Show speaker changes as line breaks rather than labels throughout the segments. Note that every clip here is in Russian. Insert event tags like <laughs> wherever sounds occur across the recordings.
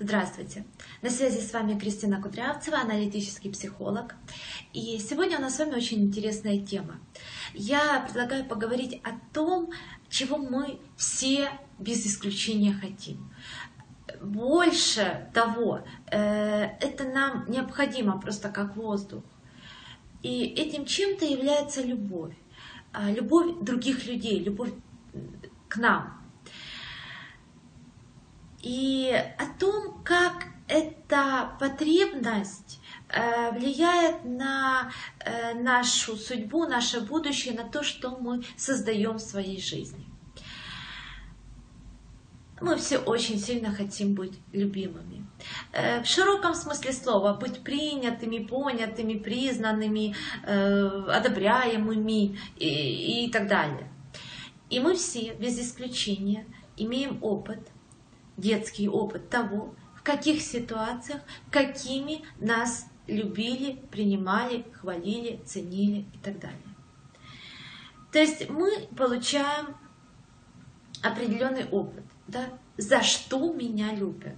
Здравствуйте! На связи с вами Кристина Кудрявцева, аналитический психолог. И сегодня у нас с вами очень интересная тема. Я предлагаю поговорить о том, чего мы все без исключения хотим. Больше того, э, это нам необходимо просто как воздух. И этим чем-то является любовь. А, любовь других людей, любовь к нам, и о том, как эта потребность э, влияет на э, нашу судьбу, наше будущее, на то, что мы создаем в своей жизни. Мы все очень сильно хотим быть любимыми. Э, в широком смысле слова быть принятыми, понятыми, признанными, одобряемыми и, и так далее. И мы все, без исключения, имеем опыт – детский опыт того, в каких ситуациях, какими нас любили, принимали, хвалили, ценили и так далее. То есть мы получаем определенный опыт, да, за что меня любят,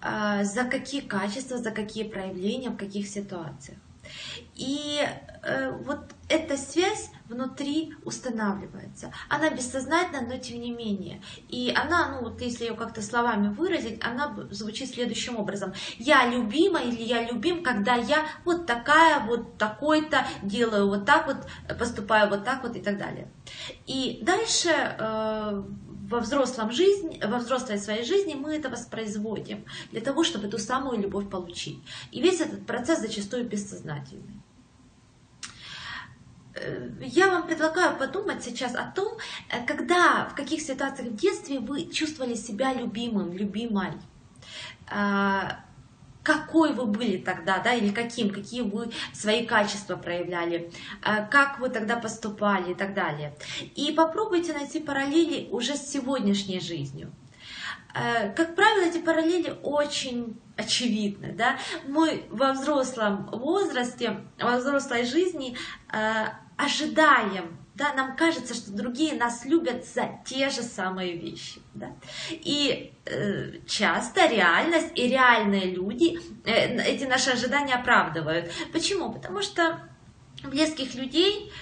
а, за какие качества, за какие проявления, в каких ситуациях. И э, вот эта связь внутри устанавливается. Она бессознательна, но тем не менее. И она, ну вот если ее как-то словами выразить, она звучит следующим образом. Я любима или я любим, когда я вот такая, вот такой-то, делаю вот так вот, поступаю вот так вот и так далее. И дальше э, во взрослом жизни, во взрослой своей жизни мы это воспроизводим для того, чтобы ту самую любовь получить. И весь этот процесс зачастую бессознательный. Я вам предлагаю подумать сейчас о том, э, когда, в каких ситуациях в детстве вы чувствовали себя любимым, любимой. А, какой вы были тогда, да, или каким, какие вы свои качества проявляли, а, как вы тогда поступали и так далее. И попробуйте найти параллели уже с сегодняшней жизнью. А, как правило, эти параллели очень очевидны. Да? Мы во взрослом возрасте, во взрослой жизни ожидаем, да, нам кажется, что другие нас любят за те же самые вещи. Да? И э, часто реальность и реальные люди э, эти наши ожидания оправдывают. Почему? Потому что близких людей,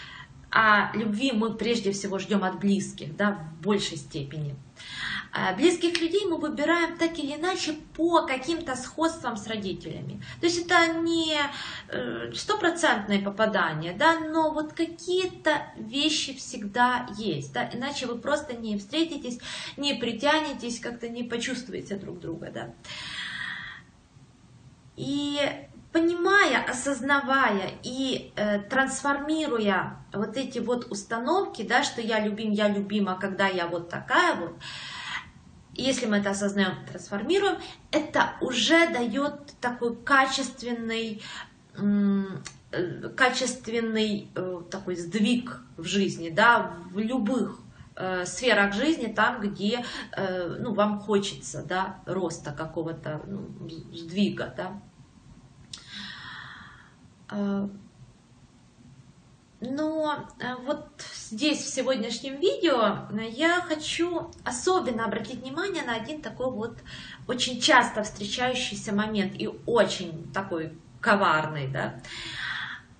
а любви мы прежде всего ждем от близких, да, в большей степени. А близких людей мы выбираем так или иначе по каким-то сходствам с родителями. То есть это не э, стопроцентное попадание, да, но вот какие-то вещи всегда есть, да, иначе вы просто не встретитесь, не притянетесь, как-то не почувствуете друг друга, да. И понимая, осознавая и э, трансформируя вот эти вот установки, да, что я любим, я любима, когда я вот такая вот, если мы это осознаем, трансформируем, это уже дает такой качественный э, качественный э, такой сдвиг в жизни, да, в любых э, сферах жизни, там, где ну, вам хочется да, роста какого-то ну, сдвига. Да. Но э, вот здесь, в сегодняшнем видео, я хочу особенно обратить внимание на один такой вот очень часто встречающийся момент и очень такой коварный. Да?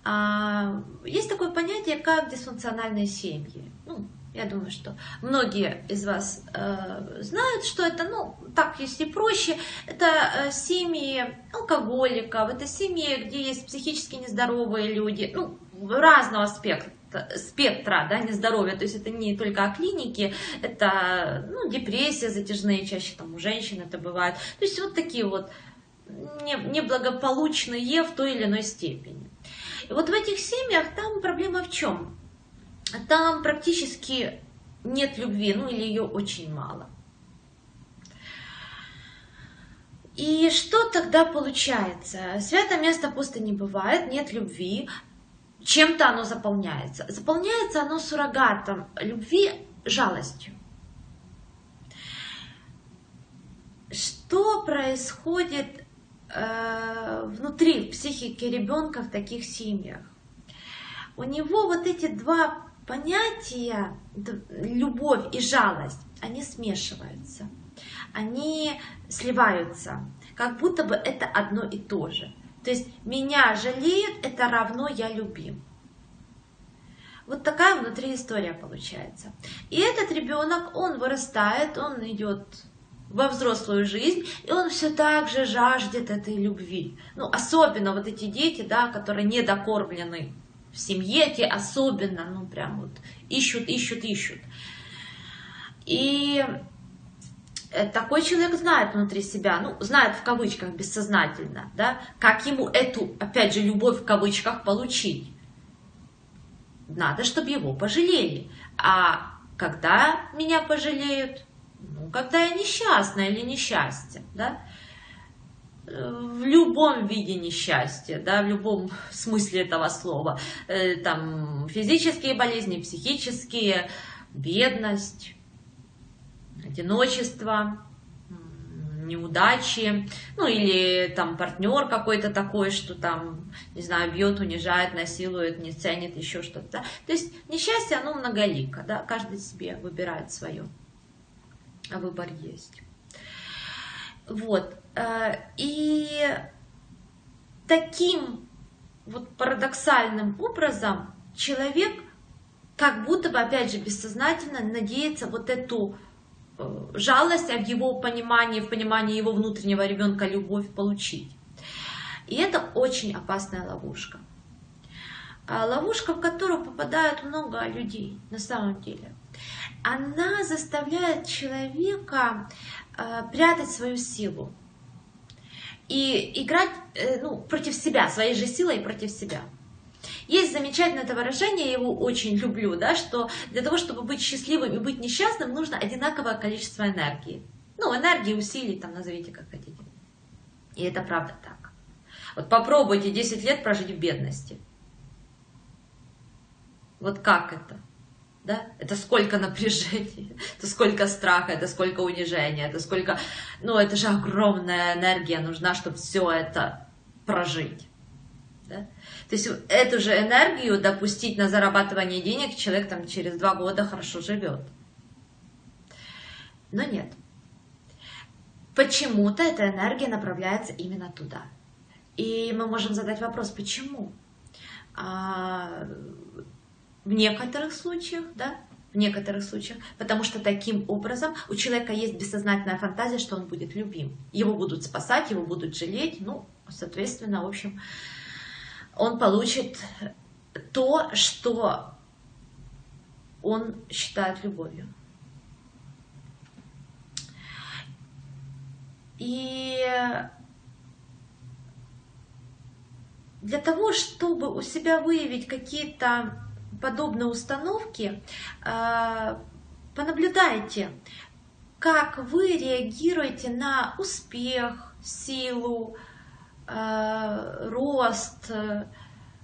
А, есть такое понятие, как дисфункциональные семьи. Ну, я думаю, что многие из вас э, знают, что это, ну, так, если проще, это э, семьи алкоголиков, это семьи, где есть психически нездоровые люди, ну, разного спектра спектра да, нездоровья, то есть это не только о клинике, это ну, депрессия затяжные, чаще там у женщин это бывает. То есть вот такие вот неблагополучные в той или иной степени. И вот в этих семьях там проблема в чем? Там практически нет любви, ну или ее очень мало. И что тогда получается? Свято место пусто не бывает, нет любви, чем-то оно заполняется. Заполняется оно суррогатом любви, жалостью. Что происходит э, внутри психики ребенка в таких семьях? У него вот эти два понятия любовь и жалость, они смешиваются, они сливаются, как будто бы это одно и то же. То есть меня жалеют, это равно я любим. Вот такая внутри история получается. И этот ребенок, он вырастает, он идет во взрослую жизнь, и он все так же жаждет этой любви. Ну, особенно вот эти дети, да, которые недокормлены в семье, те особенно, ну, прям вот ищут, ищут, ищут. И такой человек знает внутри себя, ну, знает в кавычках бессознательно, да, как ему эту, опять же, любовь в кавычках получить. Надо, чтобы его пожалели. А когда меня пожалеют? Ну, когда я несчастна или несчастье, да? в любом виде несчастья, да, в любом <laughs> смысле этого слова. Э, там физические болезни, психические, бедность, одиночество, неудачи, ну или там партнер какой-то такой, что там, не знаю, бьет, унижает, насилует, не ценит, еще что-то. Да? То есть несчастье, оно многолико, да, каждый себе выбирает свое, а выбор есть. Вот. Э, и таким вот парадоксальным образом человек как будто бы, опять же, бессознательно надеется вот эту жалость, а в его понимании, в понимании его внутреннего ребенка любовь получить. И это очень опасная ловушка. А ловушка, в которую попадают много людей на самом деле. Она заставляет человека э, прятать свою силу и играть э, ну, против себя, своей же силой против себя. Есть замечательное это выражение, я его очень люблю, да, что для того, чтобы быть счастливым и быть несчастным, нужно одинаковое количество энергии. Ну, энергии, усилий, там, назовите как хотите. И это правда так. Вот попробуйте 10 лет прожить в бедности. Вот как это? да? Это сколько напряжения, <laughs> это сколько страха, это сколько унижения, это сколько... Ну, это же огромная энергия нужна, чтобы все это прожить. Да? То есть эту же энергию допустить на зарабатывание денег человек там через два года хорошо живет. Но нет. Почему-то эта энергия направляется именно туда. И мы можем задать вопрос, почему? А, в некоторых случаях, да, в некоторых случаях, потому что таким образом у человека есть бессознательная фантазия, что он будет любим. Его будут спасать, его будут жалеть, ну, соответственно, в общем, он получит то, что он считает любовью. И для того, чтобы у себя выявить какие-то подобные установки, а, понаблюдайте, как вы реагируете на успех, силу, рост,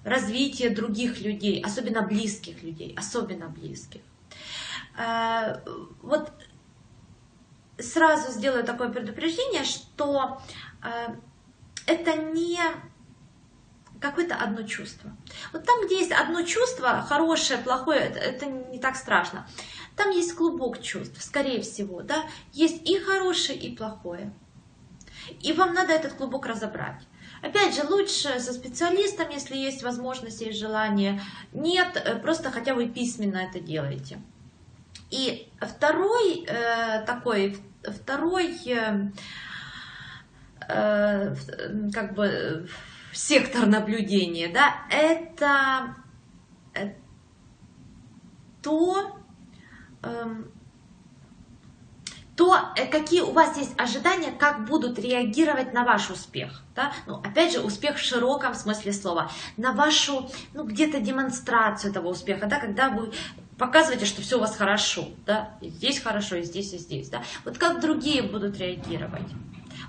развитие других людей, особенно близких людей, особенно близких. А, вот сразу сделаю такое предупреждение, что это не какое-то одно чувство. Вот там, где есть одно чувство, хорошее, плохое, это не так страшно. Там есть клубок чувств, скорее всего, да, есть и хорошее, и плохое. И вам надо этот клубок разобрать. Опять же, лучше со специалистом, если есть возможность и желание. Нет, э, просто хотя бы письменно это делайте. И второй э, такой, второй э, э, как бы сектор наблюдения, да, это э, то, эм, то, э, какие у вас есть ожидания, как будут реагировать на ваш успех. Да? Ну, опять же, успех в широком смысле слова, на вашу, ну, где-то демонстрацию этого успеха, да, когда вы показываете, что все у вас хорошо, да, и здесь хорошо, и здесь, и здесь, да. Вот как другие будут реагировать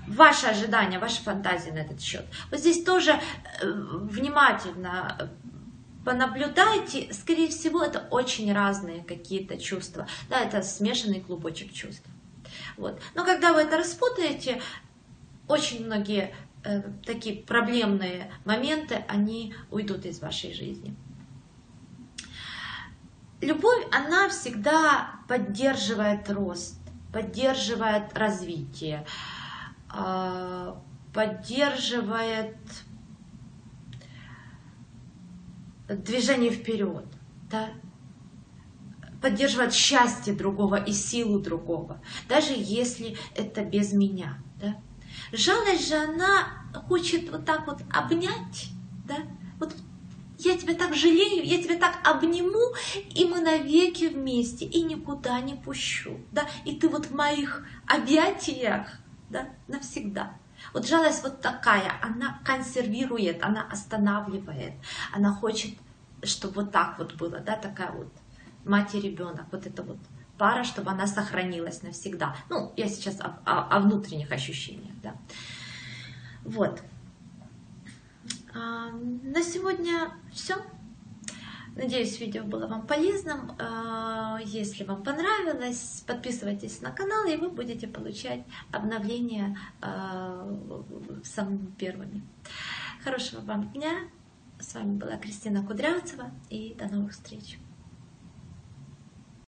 ваши ожидания, ваши фантазии на этот счет. Вот здесь тоже э, внимательно понаблюдайте, скорее всего, это очень разные какие-то чувства. Да, это смешанный клубочек чувств. Вот. Но когда вы это распутаете, очень многие э, такие проблемные моменты, они уйдут из вашей жизни. любовь, она всегда поддерживает рост, поддерживает развитие, а, поддерживает движение вперед, да? Поддерживает счастье другого и силу другого, даже если это без меня. Да? Жалость же, она хочет вот так вот обнять, да? вот я тебя так жалею, я тебя так обниму, и мы навеки вместе, и никуда не пущу, да, и ты вот в моих объятиях, да, навсегда. Вот жалость вот такая, она консервирует, она останавливает, она хочет, чтобы вот так вот было, да, такая вот мать и ребенок, вот это вот пара, чтобы она сохранилась навсегда. Ну, я сейчас о, о, о внутренних ощущениях, да. Вот. А, на сегодня все. Надеюсь, видео было вам полезным. А, если вам понравилось, подписывайтесь на канал, и вы будете получать обновления а, самыми первыми. Хорошего вам дня. С вами была Кристина Кудрявцева, и до новых встреч.